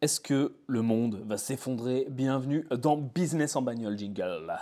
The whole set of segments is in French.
Est-ce que le monde va s'effondrer? Bienvenue dans Business en bagnole jingle.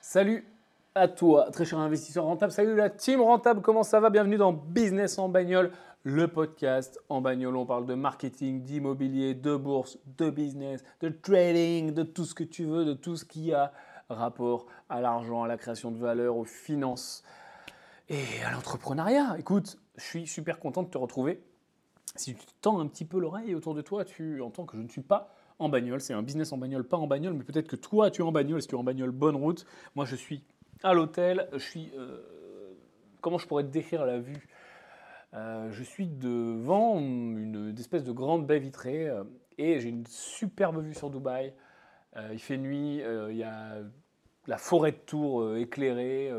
Salut à toi, très cher investisseur rentable. Salut la team rentable, comment ça va? Bienvenue dans Business en bagnole, le podcast en bagnole. On parle de marketing, d'immobilier, de bourse, de business, de trading, de tout ce que tu veux, de tout ce qui a rapport à l'argent, à la création de valeur, aux finances et à l'entrepreneuriat. Écoute, je suis super content de te retrouver. Si tu tends un petit peu l'oreille autour de toi, tu entends que je ne suis pas en bagnole. C'est un business en bagnole, pas en bagnole, mais peut-être que toi, tu es en bagnole. Que tu es en bagnole bonne route Moi, je suis à l'hôtel. Je suis. Euh, comment je pourrais te décrire la vue? Euh, Je suis devant une, espèce de grande baie vitrée euh, et j'ai une superbe vue sur Dubaï. il fait nuit, il y a la forêt de Tours éclairée,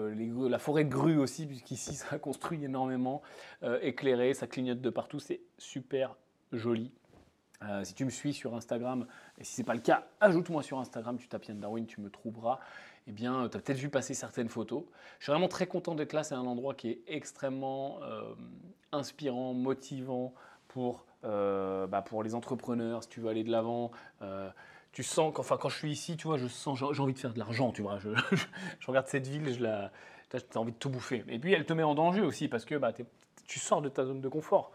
la forêt de Grue aussi, puisqu'ici ça construit énormément, éclairée, ça clignote de partout, c'est super joli. si tu me suis sur Instagram, et si ce n'est pas le cas, ajoute-moi sur Instagram, tu tapes Yann Darwin, tu me trouveras eh bien, tu as peut-être vu passer certaines photos. Je suis vraiment très content d'être là. C'est un endroit qui est extrêmement euh, inspirant, motivant pour, euh, bah, pour les entrepreneurs, si tu veux aller de l'avant. Tu sens qu'enfin, quand je suis ici, tu vois, je sens, j'ai envie de faire de l'argent, tu vois. Je, regarde cette ville, je la, as envie de tout bouffer. Et puis, elle te met en danger aussi parce que bah, tu sors de ta zone de confort.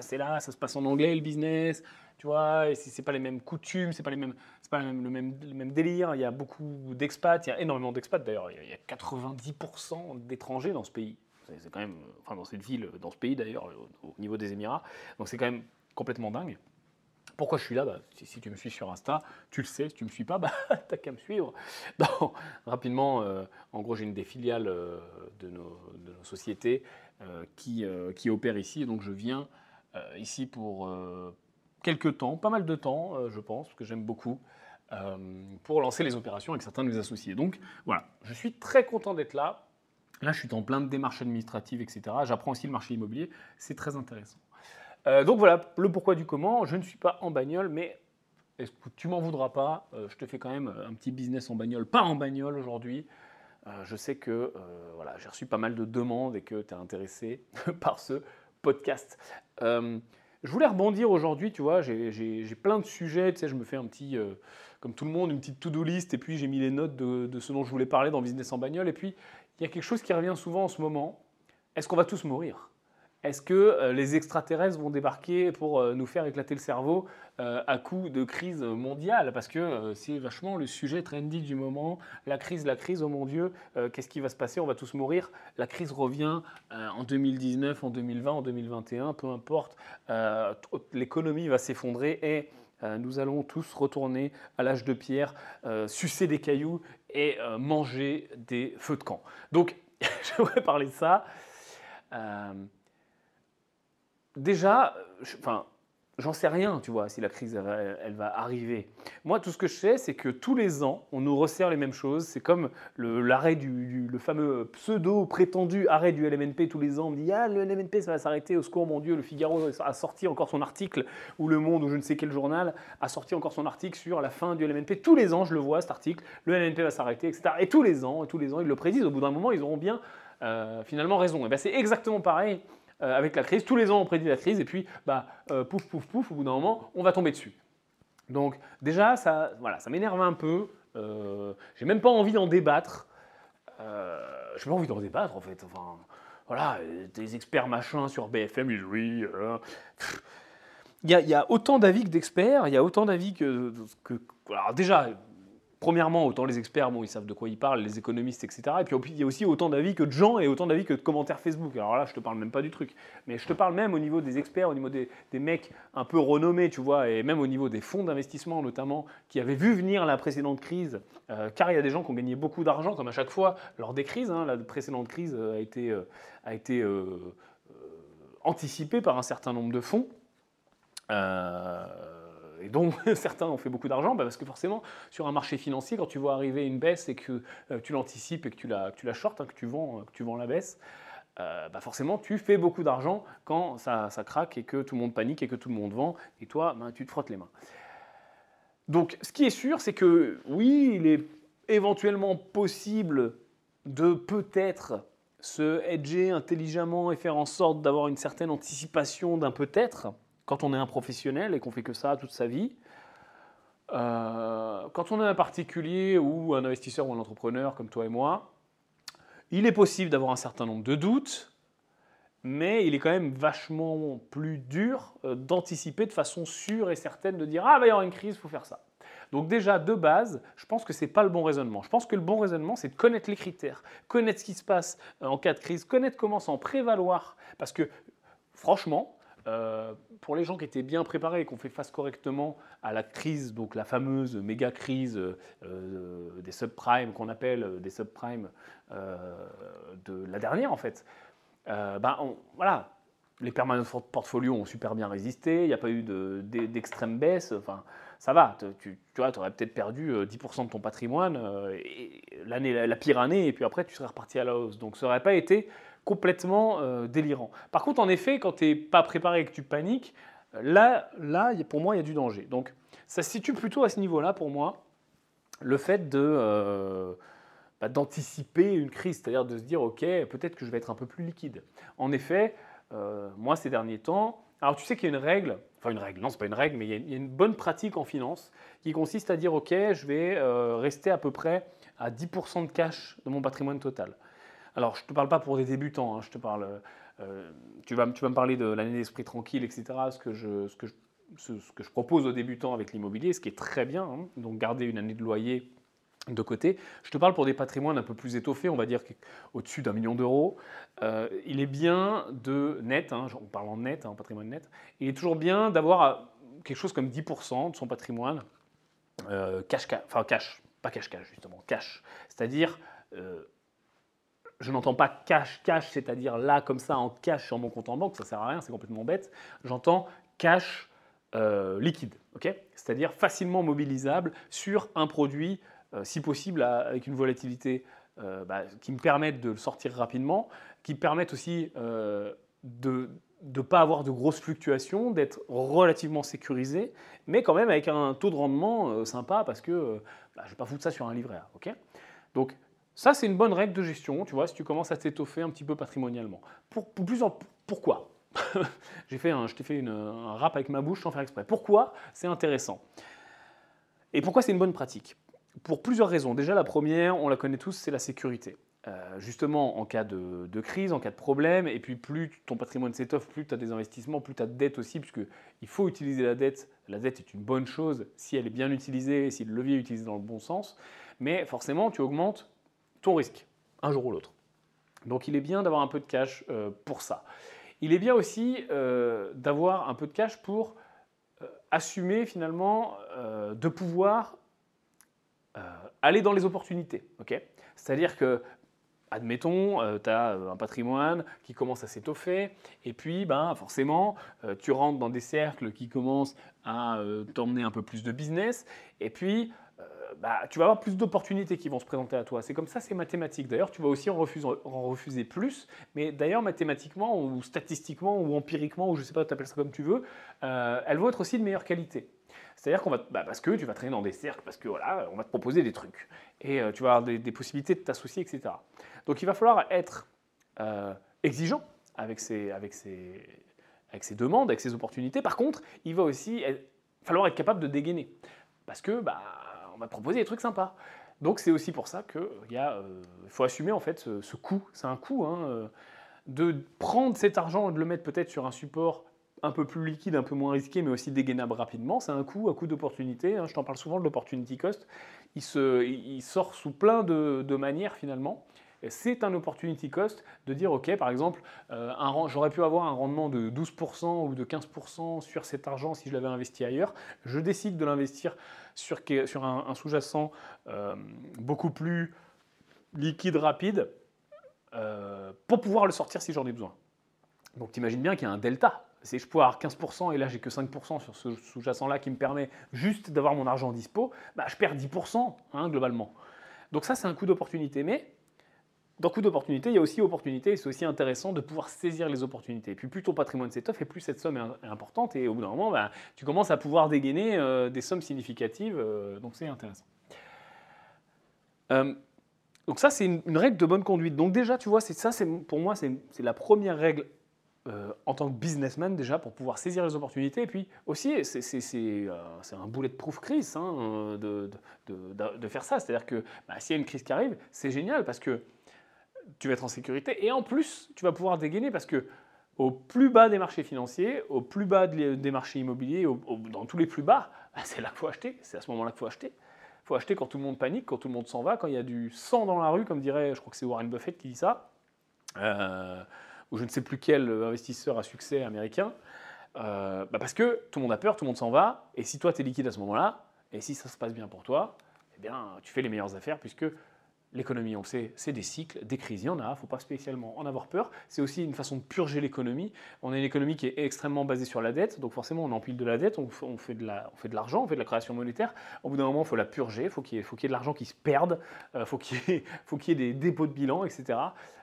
C'est là, ça se passe en anglais, le business tu vois, et c'est pas les mêmes coutumes, c'est pas les mêmes, c'est pas le même, le même délire. Il y a beaucoup d'expats, il y a énormément d'expats d'ailleurs. Il y a 90% d'étrangers dans ce pays. C'est quand même, enfin dans cette ville, dans ce pays d'ailleurs, au niveau des Émirats. Donc c'est quand même complètement dingue. Pourquoi je suis là? Bah, si, tu me suis sur Insta, tu le sais. Si tu ne me suis pas, bah, t'as qu'à me suivre. rapidement, euh, en gros, j'ai une des filiales euh, de, nos, sociétés euh, qui, opère ici. Donc, je viens ici pour, quelques temps, pas mal de temps, je pense, parce que j'aime beaucoup, pour lancer les opérations avec certains de mes associés. Donc voilà, je suis très content d'être là. Là, je suis en plein de démarches administratives, etc. J'apprends aussi le marché immobilier, c'est très intéressant. Euh, donc voilà, le pourquoi du comment. Je ne suis pas en bagnole, mais est-ce que tu m'en voudras pas? Je te fais quand même un petit business en bagnole, pas en bagnole aujourd'hui. je sais que voilà, j'ai reçu pas mal de demandes et que tu es intéressé par ce podcast. Je voulais rebondir aujourd'hui, tu vois, j'ai plein de sujets, tu sais, je me fais un petit, euh, comme tout le monde, une petite to-do list, et puis j'ai mis les notes de, ce dont je voulais parler dans Business en bagnole, et puis il y a quelque chose qui revient souvent en ce moment, est-ce qu'on va tous mourir? Est-ce que euh, les extraterrestres vont débarquer pour euh, nous faire éclater le cerveau euh, à coup de crise mondiale? Parce que c'est vachement le sujet trendy du moment. La crise, la crise, oh mon Dieu, qu'est-ce qui va se passer? On va tous mourir. La crise revient en 2019, en 2020, en 2021, peu importe. L'économie va s'effondrer et nous allons tous retourner à l'âge de pierre, sucer des cailloux et manger des feux de camp. Donc, j'aimerais parler de ça déjà, enfin, j'en sais rien, tu vois, si la crise elle, va arriver. Moi, tout ce que je sais, c'est que tous les ans, on nous resserre les mêmes choses. C'est comme l'arrêt du, fameux pseudo prétendu arrêt du LMNP tous les ans. On me dit ah le LMNP ça va s'arrêter. Au secours, mon Dieu, le Figaro a sorti encore son article ou Le Monde ou je ne sais quel journal a sorti encore son article sur la fin du LMNP. Tous les ans, je le vois cet article. Le LMNP va s'arrêter, etc. Et tous les ans, tous les ans, ils le prédisent. Au bout d'un moment, ils auront bien euh, finalement raison. Et ben c'est exactement pareil euh, avec la crise. Tous les ans, on prédit la crise et puis, bah, euh, pouf, pouf, pouf, au bout d'un moment, on va tomber dessus. Donc déjà, ça, voilà, ça m'énerve un peu. Euh, j'ai même pas envie d'en débattre. Euh, j'ai pas envie d'en débattre en fait. Enfin, voilà, des experts machins sur BFM, ils oui. Il y, a autant d'avis que d'experts, il y a autant d'avis que, que, Alors déjà, premièrement, autant les experts, bon, ils savent de quoi ils parlent, les économistes, etc. Et puis il y a aussi autant d'avis que de gens et autant d'avis que de commentaires Facebook. Alors là, je te parle même pas du truc. Mais je te parle même au niveau des experts, au niveau des, mecs un peu renommés, tu vois, et même au niveau des fonds d'investissement notamment, qui avaient vu venir la précédente crise, euh, car il y a des gens qui ont gagné beaucoup d'argent, comme à chaque fois lors des crises. Hein. la précédente crise euh, a été, euh, anticipée par un certain nombre de fonds. Euh, et dont certains ont fait beaucoup d'argent, bah, parce que forcément, sur un marché financier, quand tu vois arriver une baisse et que euh, tu l'anticipes et que tu la, tu la short, hein, que, tu vends, euh, que tu vends la baisse, euh, bah forcément, tu fais beaucoup d'argent quand ça, craque et que tout le monde panique et que tout le monde vend, et toi, ben, tu te frottes les mains. Donc, ce qui est sûr, c'est que oui, il est éventuellement possible de peut-être se hedger intelligemment et faire en sorte d'avoir une certaine anticipation d'un peut-être quand on est un professionnel et qu'on fait que ça toute sa vie. Euh, quand on est un particulier ou un investisseur ou un entrepreneur comme toi et moi, il est possible d'avoir un certain nombre de doutes, mais il est quand même vachement plus dur euh, d'anticiper de façon sûre et certaine de dire ah il va y avoir une crise, il faut faire ça. Donc déjà, de base, je pense que ce n'est pas le bon raisonnement. Je pense que le bon raisonnement, c'est de connaître les critères, connaître ce qui se passe euh, en cas de crise, connaître comment s'en prévaloir. Parce que, franchement, euh, pour les gens qui étaient bien préparés et qui ont fait face correctement à la crise, donc la fameuse méga crise euh, des subprimes qu'on appelle des subprimes de la dernière en fait, ben voilà, les permanents portfolio ont super bien résisté, il n'y a pas eu d'extrême baisse, enfin ça va, tu, tu aurais peut-être perdu 10% euh, de ton patrimoine euh, l'année, la, pire année, et puis après tu serais reparti à la hausse. Donc ça n'aurait pas été complètement euh, délirant. Par contre, en effet, quand tu n'es pas préparé et que tu paniques, là, là pour moi, il y a du danger. Donc ça se situe plutôt à ce niveau-là pour moi, le fait de... Bah, d'anticiper une crise, c'est-à-dire de se dire, OK, peut-être que je vais être un peu plus liquide. En effet, moi, ces derniers temps, alors tu sais qu'il y a une règle, enfin une règle, non, c'est pas une règle, mais il y, a, une bonne pratique en finance qui consiste à dire ok, je vais euh, rester à peu près à 10% de cash de mon patrimoine total. Alors je ne te parle pas pour des débutants, hein, je te parle, euh, tu, vas, tu vas me parler de l'année d'esprit tranquille, etc. Ce que je, propose aux débutants avec l'immobilier, ce qui est très bien, hein. donc garder une année de loyer de côté. Je te parle pour des patrimoines un peu plus étoffés, on va dire au-dessus d'un million d'euros. Euh, il est bien de net, hein, on parle en net, hein, patrimoine net, il est toujours bien d'avoir euh, quelque chose comme 10% de son patrimoine euh, cash, enfin cash, pas cash-cash justement, cash. C'est-à-dire, je n'entends pas cash-cash, c'est-à-dire là comme ça en cash sur mon compte en banque, ça sert à rien, c'est complètement bête. J'entends cash liquide, ok? C'est-à-dire facilement mobilisable sur un produit euh, si possible avec une volatilité euh, bah, qui me permette de le sortir rapidement, qui me permette aussi euh, de ne pas avoir de grosses fluctuations, d'être relativement sécurisé, mais quand même avec un taux de rendement sympa parce que bah, je ne vais pas foutre ça sur un livret A. Donc ça, c'est une bonne règle de gestion, tu vois, si tu commences à t'étoffer un petit peu patrimonialement. Pour, plus en, pourquoi? J'ai fait un, je t'ai fait un rap avec ma bouche sans faire exprès. Pourquoi? C'est intéressant Et pourquoi c'est une bonne pratique? Pour plusieurs raisons. Déjà, la première, on la connaît tous, c'est la sécurité. Euh, justement, en cas de, crise, en cas de problème, et puis plus ton patrimoine s'étoffe, plus tu as des investissements, plus tu as de dette aussi, puisqu'il faut utiliser la dette. La dette est une bonne chose si elle est bien utilisée, si le levier est utilisé dans le bon sens, mais forcément, tu augmentes ton risque, un jour ou l'autre. Donc il est bien d'avoir un peu de cash euh, pour ça. Il est bien aussi euh, d'avoir un peu de cash pour assumer finalement de pouvoir euh, aller dans les opportunités. C'est-à-dire que, admettons, euh, tu as euh, un patrimoine qui commence à s'étoffer, et puis ben, forcément, tu rentres dans des cercles qui commencent à t'emmener un peu plus de business, et puis bah, tu vas avoir plus d'opportunités qui vont se présenter à toi. C'est comme ça, c'est mathématique. D'ailleurs, tu vas aussi en refuser, plus, mais d'ailleurs, mathématiquement, ou statistiquement, ou empiriquement, ou je sais pas, tu appelles ça comme tu veux, elles vont être aussi de meilleure qualité. C'est-à-dire qu'on va, bah, parce que tu vas traîner dans des cercles, parce que voilà, on va te proposer des trucs, et euh, tu vas avoir des, possibilités de t'associer, etc. Donc il va falloir être euh, exigeant avec ces, avec, avec demandes, avec ces opportunités. Par contre, il va aussi falloir être capable de dégainer, parce que bah, on va proposer des trucs sympas. Donc c'est aussi pour ça qu'il euh, faut assumer en fait ce, coût. C'est un coût hein, de prendre cet argent et de le mettre peut-être sur un support un peu plus liquide, un peu moins risqué, mais aussi dégainable rapidement. C'est un coût, un coût d'opportunité. Hein. je t'en parle souvent de l'opportunity cost. Il, se, il, sort sous plein de, manières finalement. C'est un opportunity cost de dire, OK, par exemple, euh, j'aurais pu avoir un rendement de 12% ou de 15% sur cet argent si je l'avais investi ailleurs. Je décide de l'investir sur, sur, un, sous-jacent euh, beaucoup plus liquide, rapide, euh, pour pouvoir le sortir si j'en ai besoin. Donc tu imagines bien qu'il y a un delta si je peux avoir 15% et là j'ai que 5% sur ce sous-jacent-là qui me permet juste d'avoir mon argent en dispo, bah, je perds 10% hein, globalement. Donc ça c'est un coup d'opportunité. Mais dans coup d'opportunité, il y a aussi opportunité et c'est aussi intéressant de pouvoir saisir les opportunités. Et puis plus ton patrimoine s'étoffe et plus cette somme est importante et au bout d'un moment, bah, tu commences à pouvoir dégainer euh, des sommes significatives, euh, donc c'est intéressant. donc ça, c'est une, règle de bonne conduite. Donc déjà, tu vois, c'est ça, c'est pour moi, c'est la première règle en tant que businessman déjà pour pouvoir saisir les opportunités. Et puis aussi, c'est un boulet de proof crise hein, de, de, de, faire ça. C'est-à-dire que bah, s'il y a une crise qui arrive, c'est génial parce que tu vas être en sécurité et en plus, tu vas pouvoir dégainer parce que au plus bas des marchés financiers, au plus bas des marchés immobiliers, dans tous les plus bas, c'est là qu'il faut acheter. C'est à ce moment-là qu'il faut acheter. Il faut acheter quand tout le monde panique, quand tout le monde s'en va, quand il y a du sang dans la rue, comme dirait, je crois que c'est Warren Buffett qui dit ça, euh, ou je ne sais plus quel investisseur à succès américain. Euh, bah, parce que tout le monde a peur, tout le monde s'en va, et si toi tu es liquide à ce moment-là, et si ça se passe bien pour toi, eh bien tu fais les meilleures affaires puisque L'économie, on sait, c'est des cycles, des crises, il y en a, il ne faut pas spécialement en avoir peur. C'est aussi une façon de purger l'économie. On a une économie qui est extrêmement basée sur la dette, donc forcément on empile de la dette, on, fait de l'argent, on fait de la création monétaire. Au bout d'un moment, il faut la purger, faut il faut qu'il y ait de l'argent qui se perde, il euh, faut qu'il y, ait des dépôts de bilan, etc.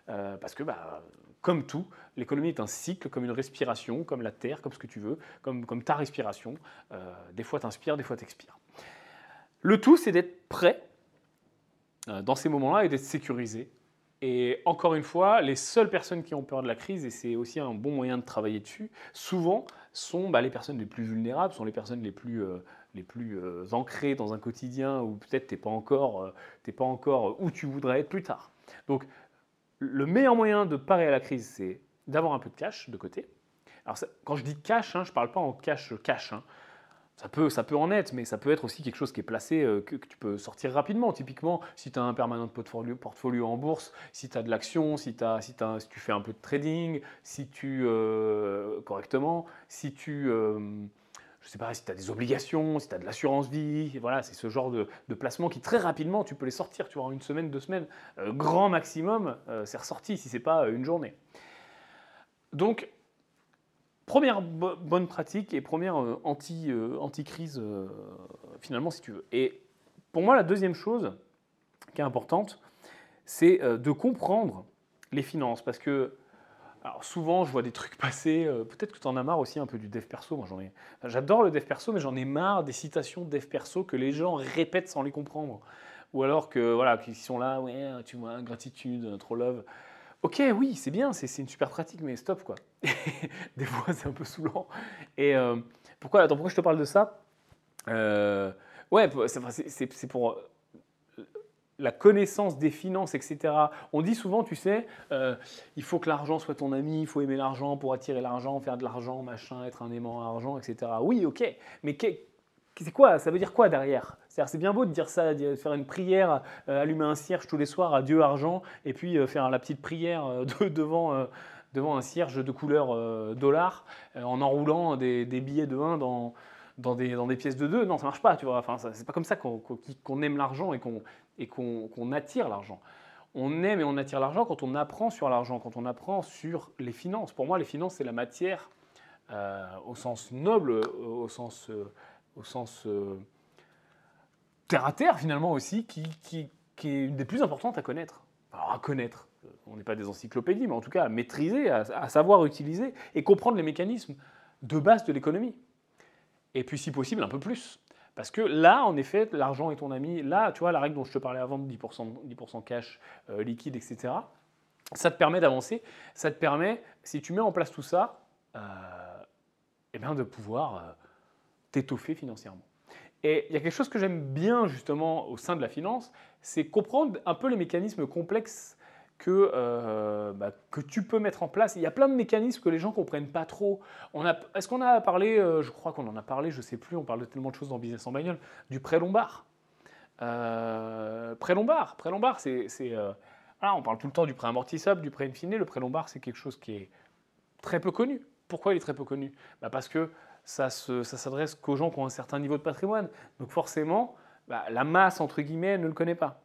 Euh, parce que, bah, comme tout, l'économie est un cycle, comme une respiration, comme la terre, comme ce que tu veux, comme, comme ta respiration. Euh, des fois tu inspires, des fois tu expires. Le tout, c'est d'être prêt dans ces moments-là et d'être sécurisé. Et encore une fois, les seules personnes qui ont peur de la crise, et c'est aussi un bon moyen de travailler dessus, souvent sont bah, les personnes les plus vulnérables, sont les personnes les plus, euh, les plus euh, ancrées dans un quotidien où peut-être tu n'es pas, encore, pas encore où tu voudrais être plus tard. Donc le meilleur moyen de parer à la crise, c'est d'avoir un peu de cash de côté. Alors quand je dis cash, hein, je ne parle pas en cash cash. Hein. Ça peut, ça peut en être, mais ça peut être aussi quelque chose qui est placé, euh, que, tu peux sortir rapidement. Typiquement, si tu as un permanent portfolio, portfolio en bourse, si tu as de l'action, si, si, tu fais un peu de trading, si tu, euh, correctement, si tu, euh, je sais pas, si tu as des obligations, si tu as de l'assurance vie, voilà, c'est ce genre de, de, placement qui très rapidement, tu peux les sortir, tu vois, en une semaine, deux semaines, grand maximum, c'est ressorti si c'est pas une journée. Donc, Première bonne pratique et première euh, anti, euh, anti-crise, euh, finalement, si tu veux. Et pour moi, la deuxième chose qui est importante, c'est de comprendre les finances. Parce que souvent, je vois des trucs passer. Peut-être que tu en as marre aussi un peu du dev perso. Moi, j'en ai. J'adore le dev perso, mais j'en ai marre des citations de dev perso que les gens répètent sans les comprendre. Ou alors que voilà, qu'ils sont là, ouais, tu vois, gratitude, trop love. Ok, oui, c'est bien, c'est une super pratique, mais stop quoi. Des fois, c'est un peu saoulant. Et euh, pourquoi, attends, je te parle de ça? Euh, Ouais, c'est pour euh, la connaissance des finances, etc. On dit souvent, tu sais, il faut que l'argent soit ton ami, il faut aimer l'argent pour attirer l'argent, faire de l'argent, machin, être un aimant à argent, etc. Oui, ok, mais c'est quoi? Ça veut dire quoi derrière? C'est bien beau de dire ça, de faire une prière, euh, allumer un cierge tous les soirs à Dieu argent, et puis euh, faire la petite prière euh, devant, devant un cierge de couleur dollar, en enroulant des, billets de 1 dans, dans, des, dans des pièces de 2. Non, ça marche pas, tu vois. Enfin, c'est pas comme ça qu'on aime l'argent et qu'on attire l'argent. On aime et on attire l'argent quand on apprend sur l'argent, quand on apprend sur les finances. Pour moi, les finances, c'est la matière au sens noble, au sens, au sens terre à terre finalement aussi, qui, est une des plus importantes à connaître. Alors à connaître, on n'est pas des encyclopédies, mais en tout cas à maîtriser, à, savoir utiliser et comprendre les mécanismes de base de l'économie. Et puis si possible un peu plus. Parce que là, en effet, l'argent est ton ami. Là, tu vois, la règle dont je te parlais avant de 10%, 10 cash, euh, liquide, etc., ça te permet d'avancer. Ça te permet, si tu mets en place tout ça, euh, eh de pouvoir euh, t'étoffer financièrement. Et il y a quelque chose que j'aime bien justement au sein de la finance, c'est comprendre un peu les mécanismes complexes que, euh, bah, que tu peux mettre en place. Il y a plein de mécanismes que les gens ne comprennent pas trop. Est-ce qu'on a parlé, euh, je crois qu'on en a parlé, je ne sais plus, on parle de tellement de choses dans Business en bagnole, du prêt lombard. Euh, prêt lombard, prêt lombard, c'est... Euh, on parle tout le temps du prêt amortissable, du prêt infini. Le prêt lombard, c'est quelque chose qui est très peu connu. Pourquoi il est très peu connu? Bah Parce que ça s'adresse qu'aux gens qui ont un certain niveau de patrimoine. Donc forcément, bah, la masse, entre guillemets, ne le connaît pas.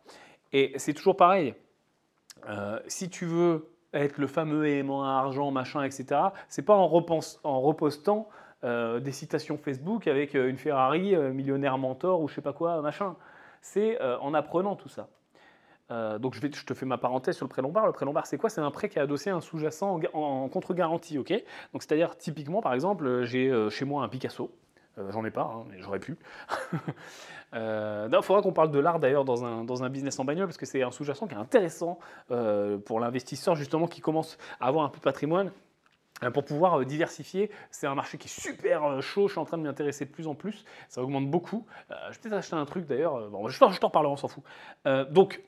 Et c'est toujours pareil. Euh, si tu veux être le fameux aimant à argent, machin, etc., c'est pas en, en repostant euh, des citations Facebook avec euh, une Ferrari, millionnaire mentor ou je sais pas quoi, machin. C'est en apprenant tout ça. Euh, donc je, te fais ma parenthèse sur le prêt lombard. Le prêt lombard, c'est quoi? C'est un prêt qui est adossé à un sous-jacent en, contre-garantie. ok? Donc c'est-à-dire, typiquement, par exemple, j'ai euh, chez moi un Picasso. Euh, J'en ai pas, hein, mais j'aurais pu. euh, Il faudra qu'on parle de l'art d'ailleurs dans un, dans un business en bagnole parce que c'est un sous-jacent qui est intéressant euh, pour l'investisseur justement qui commence à avoir un peu de patrimoine. euh, Pour pouvoir euh, diversifier, c'est un marché qui est super euh, chaud. Je suis en train de m'y intéresser de plus en plus. Ça augmente beaucoup. Euh, je vais peut-être acheter un truc d'ailleurs. euh, Bon, je t'en reparlerai, on s'en fout. Euh, donc,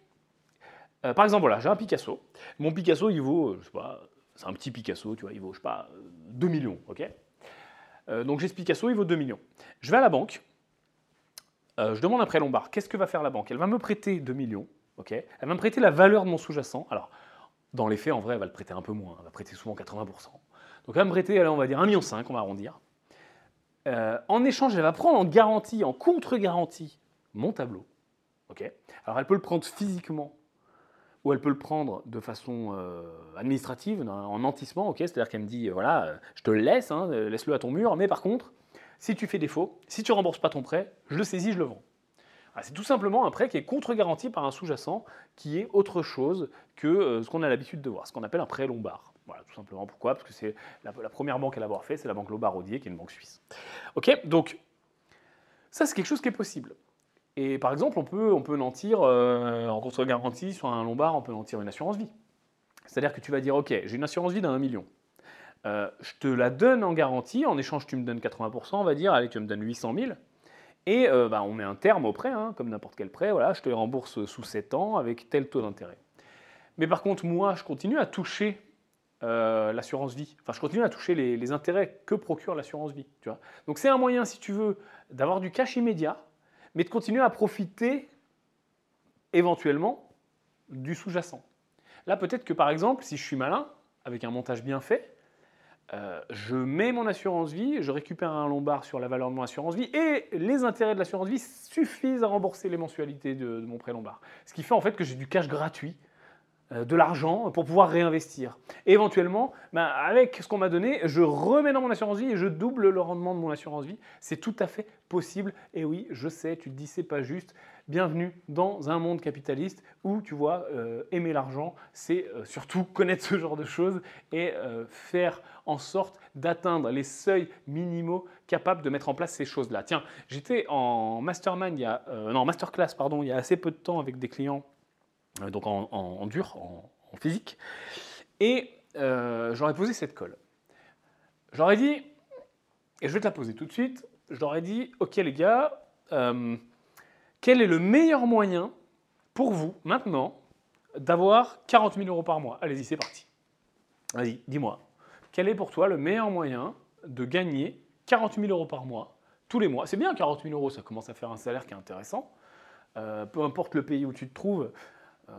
euh, par exemple, voilà, j'ai un Picasso. Mon Picasso, il vaut, euh, je sais pas, c'est un petit Picasso, tu vois, il vaut, je sais pas, euh, 2 millions, ok? Euh, Donc j'ai ce Picasso, il vaut 2 millions. Je vais à la banque, euh, je demande un prêt lombard. Qu'est-ce que va faire la banque? Elle va me prêter 2 millions, ok? Elle va me prêter la valeur de mon sous-jacent. Alors, dans les faits, en vrai, elle va le prêter un peu moins. Elle va prêter souvent 80%. Donc elle va me prêter, on va dire 1,5 million, on va arrondir. Euh, en échange, elle va prendre en garantie, en contre-garantie, mon tableau. ok? Alors elle peut le prendre physiquement ou elle peut le prendre de façon euh, administrative, en nantissement, C'est-à-dire qu'elle me dit, euh, voilà, je te laisse, hein, euh, laisse-le à ton mur, mais par contre, si tu fais défaut, si tu rembourses pas ton prêt, je le saisis, je le vends. Ah, C'est tout simplement un prêt qui est contre-garanti par un sous-jacent qui est autre chose que ce qu'on a l'habitude de voir, ce qu'on appelle un prêt lombard. Voilà, tout simplement. Pourquoi? Parce que c'est la, la première banque à l'avoir fait, c'est la banque Lombard-Odier, qui est une banque suisse. Ok Donc, ça, c'est quelque chose qui est possible. Et par exemple, on peut, on peut nantir euh, en contre-garantie sur un lombard, on peut nantir une assurance vie. C'est-à-dire que tu vas dire, OK, j'ai une assurance vie d'un million. Euh, je te la donne en garantie, en échange, tu me donnes 80%, on va dire, allez, tu me donnes 800 000. Et euh, bah, on met un terme au prêt, hein, comme n'importe quel prêt, voilà, je te les rembourse sous 7 ans avec tel taux d'intérêt. Mais par contre, moi, je continue à toucher euh, l'assurance vie. Enfin, je continue à toucher les, les intérêts que procure l'assurance vie. Tu vois Donc c'est un moyen, si tu veux, d'avoir du cash immédiat, mais de continuer à profiter éventuellement du sous-jacent. Là, peut-être que par exemple, si je suis malin, avec un montage bien fait, euh, je mets mon assurance vie, je récupère un lombard sur la valeur de mon assurance vie et les intérêts de l'assurance vie suffisent à rembourser les mensualités de, de mon prêt lombard. Ce qui fait en fait que j'ai du cash gratuit, de l'argent pour pouvoir réinvestir. Et éventuellement, ben, avec ce qu'on m'a donné, je remets dans mon assurance vie et je double le rendement de mon assurance vie. C'est tout à fait possible. Et oui, je sais, tu te dis c'est pas juste. Bienvenue dans un monde capitaliste où tu vois euh, aimer l'argent, c'est euh, surtout connaître ce genre de choses et euh, faire en sorte d'atteindre les seuils minimaux capables de mettre en place ces choses-là. Tiens, j'étais en mastermind, il y a, euh, non, masterclass, pardon, il y a assez peu de temps avec des clients, euh, donc en, dur, en, physique, et euh, j'aurais posé cette colle. J'aurais dit, et je vais te la poser tout de suite, je leur ai dit, ok les gars, euh, quel est le meilleur moyen pour vous, maintenant, d'avoir 40 000 euros par mois? Allez-y, c'est parti. Vas-y, dis-moi. Quel est pour toi le meilleur moyen de gagner 40 000 euros par mois, tous les mois? C'est bien 40 000 euros, ça commence à faire un salaire qui est intéressant. Euh, peu importe le pays où tu te trouves, euh,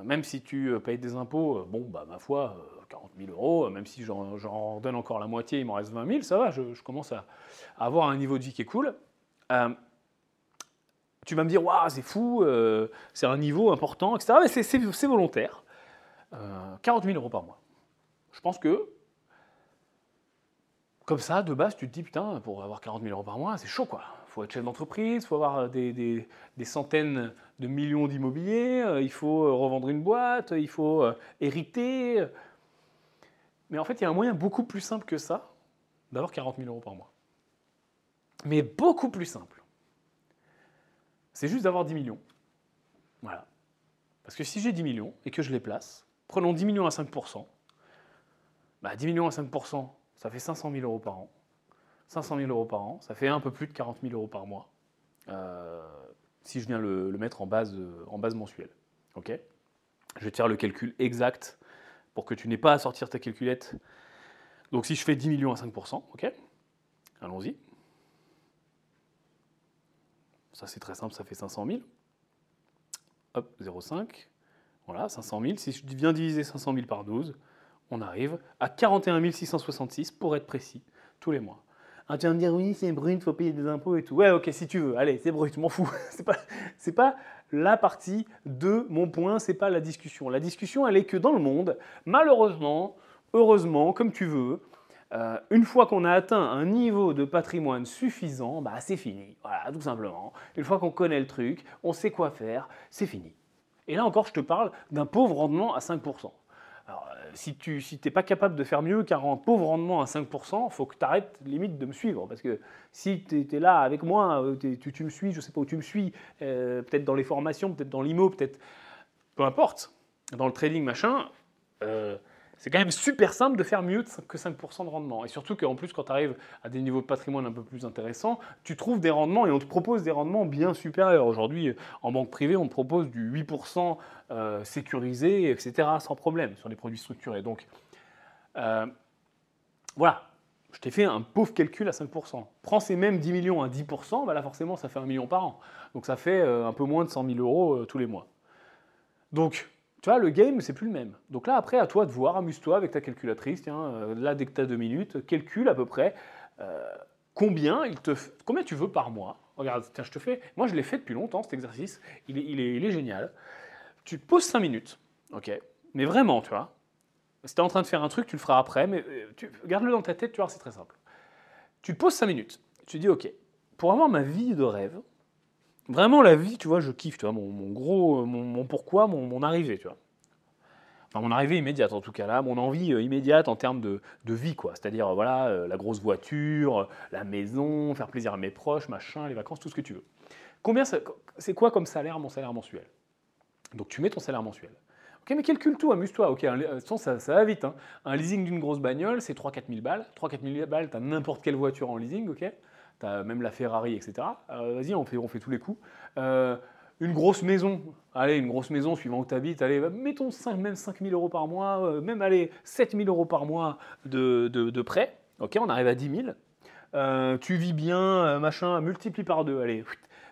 même si tu euh, payes des impôts, euh, bon, bah, ma foi, euh, 40 000 euros, euh, même si j'en donne encore la moitié, il m'en reste 20 000, ça va, je, commence à, avoir un niveau de vie qui est cool. Euh, tu vas me dire, waouh, c'est fou, euh, c'est un niveau important, etc. Mais c'est- volontaire. Euh, 40 000 euros par mois. Je pense que, comme ça, de base, tu te dis, putain, pour avoir 40 000 euros par mois, c'est chaud, quoi. Faut être chef d'entreprise, il faut avoir euh, des, des- centaines de millions d'immobilier, euh, il faut euh, revendre une boîte, il faut hériter. Mais en fait, il y a un moyen beaucoup plus simple que ça d'avoir 40 000 euros par mois. Mais beaucoup plus simple. C'est juste d'avoir 10 millions. Voilà. Parce que si j'ai 10 millions et que je les place, prenons 10 millions à 5%, bah 10 millions à 5%, ça fait 500 000 euros par an. 500 000 euros par an, ça fait un peu plus de 40 000 euros par mois. Euh, si je viens le, mettre en base, euh, mensuelle. Je vais te faire le calcul exact pour que tu n'aies pas à sortir ta calculette. Donc si je fais 10 millions à 5%, ok? Allons-y. Ça c'est très simple, ça fait 500 000. Hop, 0,5. Voilà, 500 000. Si je viens diviser 500 000 par 12, on arrive à 41 666 pour être précis, tous les mois. Ah, tu vas me dire, oui, c'est brut, il faut payer des impôts et tout. Ouais, ok, si tu veux, allez, c'est brut, m'en fous. c'est pas, pas la partie de mon point, c'est pas la discussion. La discussion, elle est que dans le monde, malheureusement, heureusement, comme tu veux, euh, une fois qu'on a atteint un niveau de patrimoine suffisant, bah, c'est fini. Voilà, tout simplement. Une fois qu'on connaît le truc, on sait quoi faire, c'est fini. Et là encore, je te parle d'un pauvre rendement à 5%. Alors, euh, si tu si pas capable de faire mieux qu'un pauvre rendement à 5%, il faut que tu arrêtes limite de me suivre. Parce que si tu es, là avec moi, euh, tu, me suis, je sais pas où tu me suis, euh, peut-être dans les formations, peut-être dans l'IMO, peut-être. Peu importe. Dans le trading, machin c'est quand même super simple de faire mieux que 5% de rendement. Et surtout qu'en plus, quand tu arrives à des niveaux de patrimoine un peu plus intéressants, tu trouves des rendements et on te propose des rendements bien supérieurs. Aujourd'hui, en banque privée, on te propose du 8% euh, sécurisé, etc., sans problème, sur les produits structurés. Donc, euh, voilà, je t'ai fait un pauvre calcul à 5%. Prends ces mêmes 10 millions à 10%, bah là forcément ça fait un million par an. Donc ça fait euh, un peu moins de 100 000 euros tous les mois. Donc tu vois, le game, c'est plus le même. Donc là, après, à toi de voir, amuse-toi avec ta calculatrice. Tiens, euh, là, dès que tu as deux minutes, calcule à peu près euh, combien, il te, combien tu veux par mois. Regarde, tiens, je te fais. Moi, je l'ai fait depuis longtemps, cet exercice. Il est, il est, il est génial. Tu te poses cinq minutes, ok Mais vraiment, tu vois. Si tu es en train de faire un truc, tu le feras après, mais euh, tu, garde-le dans ta tête, tu vois, c'est très simple. Tu te poses cinq minutes. Tu dis, ok, pour avoir ma vie de rêve, Vraiment, la vie, tu vois, je kiffe, tu vois, mon, gros, mon, pourquoi, mon, arrivée, tu vois. Enfin, mon arrivée immédiate, en tout cas, là, mon envie euh, immédiate en termes de, vie, quoi. C'est-à-dire, voilà, euh, la grosse voiture, la maison, faire plaisir à mes proches, machin, les vacances, tout ce que tu veux. Combien, c'est quoi comme salaire, mon salaire mensuel? Donc, tu mets ton salaire mensuel. Ok, mais calcule tout, amuse-toi. Ok, ça, ça va vite. Hein. Un leasing d'une grosse bagnole, c'est 3-4 000 balles. 3-4 000 balles, tu as n'importe quelle voiture en leasing, ok? Tu as même la Ferrari, etc. Euh, vas-y, on fait, on fait tous les coups. Euh, une grosse maison, allez, une grosse maison suivant où tu habites, allez, mettons 5, même 5 000 euros par mois, euh, même allez, 7 000 euros par mois de, de, prêt. Ok, on arrive à 10 000. tu vis bien, machin, multiplie par deux, allez,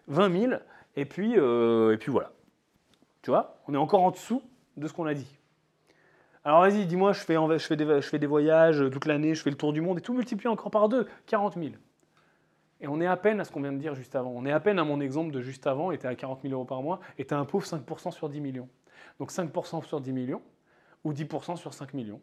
20 000, et puis, et puis voilà. Tu vois, on est encore en dessous de ce qu'on a dit. Alors vas-y, dis-moi, je fais, je, fais des, je fais des voyages toute l'année, je fais le tour du monde et tout multiplié encore par deux, 40 000. Et on est à peine à ce qu'on vient de dire juste avant. On est à peine à mon exemple de juste avant, tu à 40 000 euros par mois, et tu un pauvre 5% sur 10 millions. Donc 5% sur 10 millions, ou 10% sur 5 millions.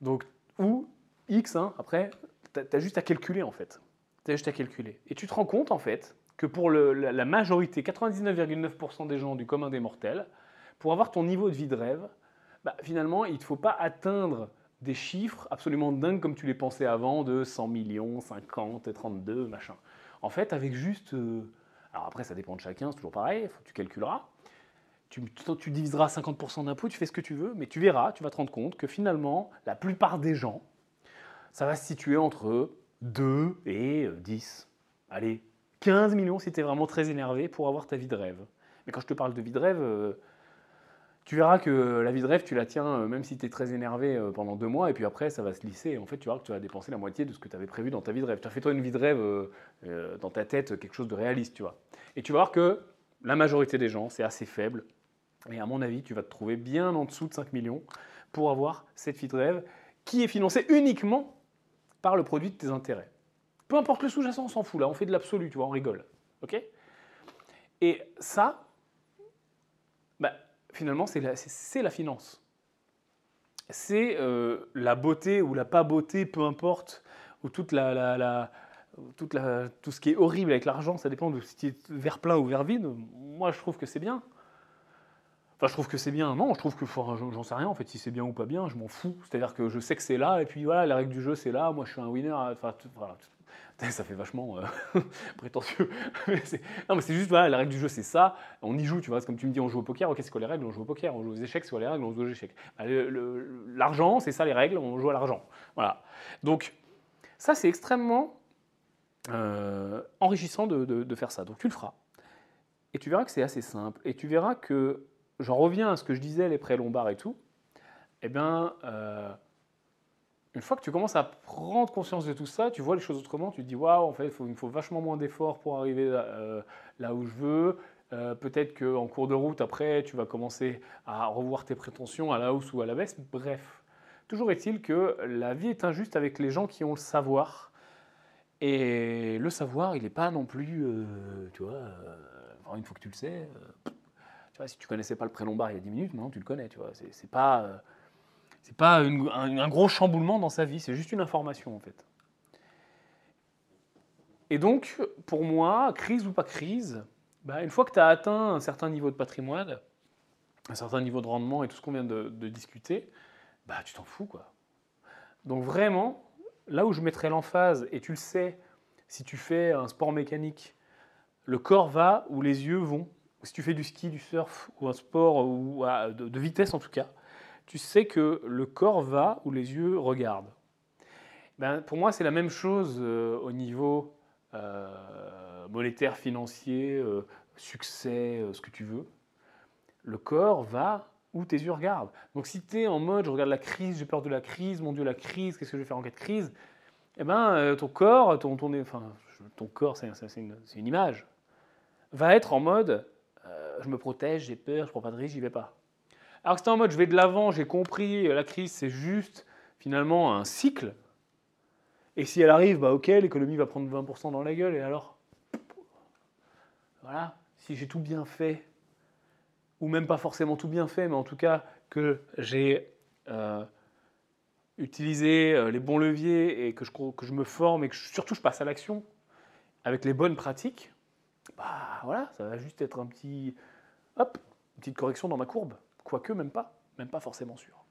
Donc, ou X, hein, après, tu as, juste à calculer en fait. Tu as juste à calculer. Et tu te rends compte en fait que pour la, majorité, 99,9% des gens du commun des mortels, pour avoir ton niveau de vie de rêve, bah, finalement, il ne faut pas atteindre des chiffres absolument dingues comme tu les pensais avant, de 100 millions, 50, 32, machin. En fait, avec juste... Euh, alors après, ça dépend de chacun, c'est toujours pareil, faut, tu calculeras. Tu, tu diviseras 50% d'impôts, tu fais ce que tu veux, mais tu verras, tu vas te rendre compte que finalement, la plupart des gens, ça va se situer entre 2 et 10. Allez, 15 millions si tu es vraiment très énervé pour avoir ta vie de rêve. Mais quand je te parle de vie de rêve, euh, tu verras que la vie de rêve, tu la tiens euh, même si tu es très énervé euh, pendant deux mois, et puis après, ça va se lisser. en fait, tu verras que tu vas dépenser la moitié de ce que tu avais prévu dans ta vie de rêve. Tu as fait toi une vie de rêve euh, dans ta tête, quelque chose de réaliste, tu vois. Et tu vas voir que la majorité des gens, c'est assez faible. Et à mon avis, tu vas te trouver bien en dessous de 5 millions pour avoir cette vie de rêve qui est financée uniquement par le produit de tes intérêts. Peu importe le sous-jacent, on s'en fout. Là, on fait de l'absolu, tu vois, on rigole. OK? Et ça, bah, finalement, c'est la, finance. C'est euh, la beauté ou la pas beauté, peu importe, ou toute la, toute la, tout ce qui est horrible avec l'argent, ça dépend de si tu es vers plein ou vers vide. Moi, je trouve que c'est bien. Enfin, je trouve que c'est bien. Non, je trouve que j'en sais rien en fait. Si c'est bien ou pas bien, je m'en fous. C'est-à-dire que je sais que c'est là, et puis voilà, la règle du jeu, c'est là. Moi, je suis un winner. Enfin, voilà, ça fait vachement euh, prétentieux. non, mais c'est juste, voilà, la règle du jeu, c'est ça. On y joue, tu vois. C'est comme tu me dis, on joue au poker. Ok, c'est quoi les règles? On joue au poker. On joue aux échecs, c'est quoi les règles? On joue aux échecs. Bah, l'argent, c'est ça les règles. On joue à l'argent. Voilà. Donc, ça, c'est extrêmement euh, enrichissant de, faire ça. Donc, tu le feras. Et tu verras que c'est assez simple. Et tu verras que, j'en reviens à ce que je disais, les prêts lombards et tout. Eh bien, euh, une fois que tu commences à prendre conscience de tout ça, tu vois les choses autrement, tu te dis waouh, en fait, il me faut vachement moins d'efforts pour arriver euh, là où je veux. Euh, peut-être qu'en cours de route, après, tu vas commencer à revoir tes prétentions à la hausse ou à la baisse. Bref, toujours est-il que la vie est injuste avec les gens qui ont le savoir. Et le savoir, il n'est pas non plus, euh, tu vois, une fois que tu le sais, tu vois, si tu connaissais pas le prénom il y a 10 minutes, maintenant tu le connais, tu vois. C'est pas c'est pas un, gros chamboulement dans sa vie, c'est juste une information en fait. Et donc, pour moi, crise ou pas crise, bah, une fois que tu as atteint un certain niveau de patrimoine, un certain niveau de rendement et tout ce qu'on vient de, discuter, bah tu t'en fous quoi. Donc vraiment, là où je mettrais l'emphase, et tu le sais, si tu fais un sport mécanique, le corps va où les yeux vont. Si tu fais du ski, du surf ou un sport ou, de, vitesse en tout cas, tu sais que le corps va où les yeux regardent. Ben, pour moi, c'est la même chose euh, au niveau euh, monétaire, financier, euh, succès, ce que tu veux. Le corps va où tes yeux regardent. Donc si tu es en mode je regarde la crise, j'ai peur de la crise, mon Dieu la crise, qu'est-ce que je vais faire en cas de crise? Eh ben ton corps, ton, ton, ton corps c'est une, image, va être en mode je me protège, j'ai peur, je prends pas de risque, j'y vais pas. Alors que c'est en mode je vais de l'avant, j'ai compris, la crise c'est juste finalement un cycle. Et si elle arrive, bah ok, l'économie va prendre 20% dans la gueule, et alors Voilà, si j'ai tout bien fait, ou même pas forcément tout bien fait, mais en tout cas que j'ai euh, utilisé euh, les bons leviers et que je, que je me forme et que surtout je passe à l'action avec les bonnes pratiques, bah voilà, ça va juste être un petit, hop, une petite correction dans ma courbe. Quoique, même pas, même pas forcément sûr.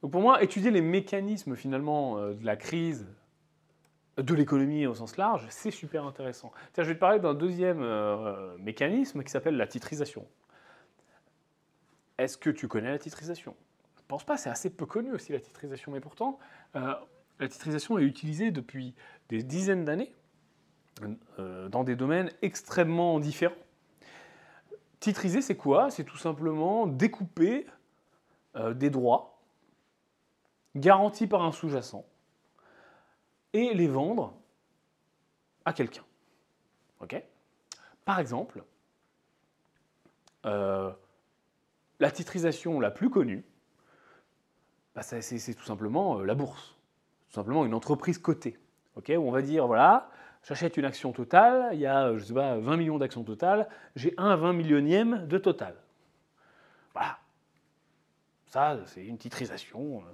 Donc pour moi, étudier les mécanismes finalement euh, de la crise, de l'économie au sens large, c'est super intéressant. Je vais te parler d'un deuxième euh, mécanisme qui s'appelle la titrisation. Est-ce que tu connais la titrisation? Je ne pense pas, c'est assez peu connu aussi la titrisation, mais pourtant, euh, la titrisation est utilisée depuis des dizaines d'années dans des domaines extrêmement différents. Titriser, c'est quoi? C'est tout simplement découper euh, des droits garantis par un sous-jacent et les vendre à quelqu'un. Par exemple, euh, la titrisation la plus connue, bah, c'est tout simplement euh, la bourse, tout simplement une entreprise cotée. On va dire, voilà, J'achète une action totale, il y a, je sais pas, 20 millions d'actions totales, j'ai un 20 millionième de total. Voilà. Ça, c'est une titrisation.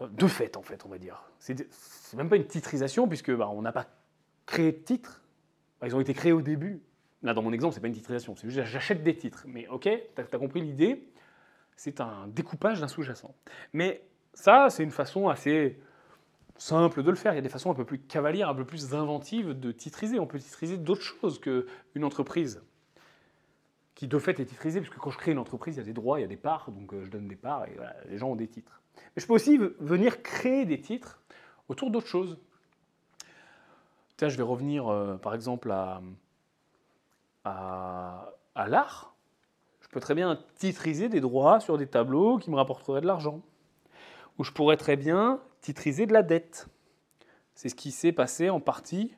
Euh, de fait, en fait, on va dire. C'est même pas une titrisation, puisque bah, on n'a pas créé de titres. Bah, ils ont été créés au début. Là, dans mon exemple, c'est pas une titrisation, c'est juste j'achète des titres. Mais ok, tu as, compris l'idée, c'est un découpage d'un sous-jacent. Mais ça, c'est une façon assez simple de le faire. Il y a des façons un peu plus cavalières, un peu plus inventives de titriser. On peut titriser d'autres choses qu'une entreprise qui de fait est titrisée, puisque quand je crée une entreprise, il y a des droits, il y a des parts, donc euh, je donne des parts et les gens ont des titres. Mais je peux aussi venir créer des titres autour d'autres choses. Tiens, je vais revenir euh, par exemple à l'art. Je peux très bien titriser des droits sur des tableaux qui me rapporteraient de l'argent. Ou je pourrais très bien titriser de la dette. C'est ce qui s'est passé en partie.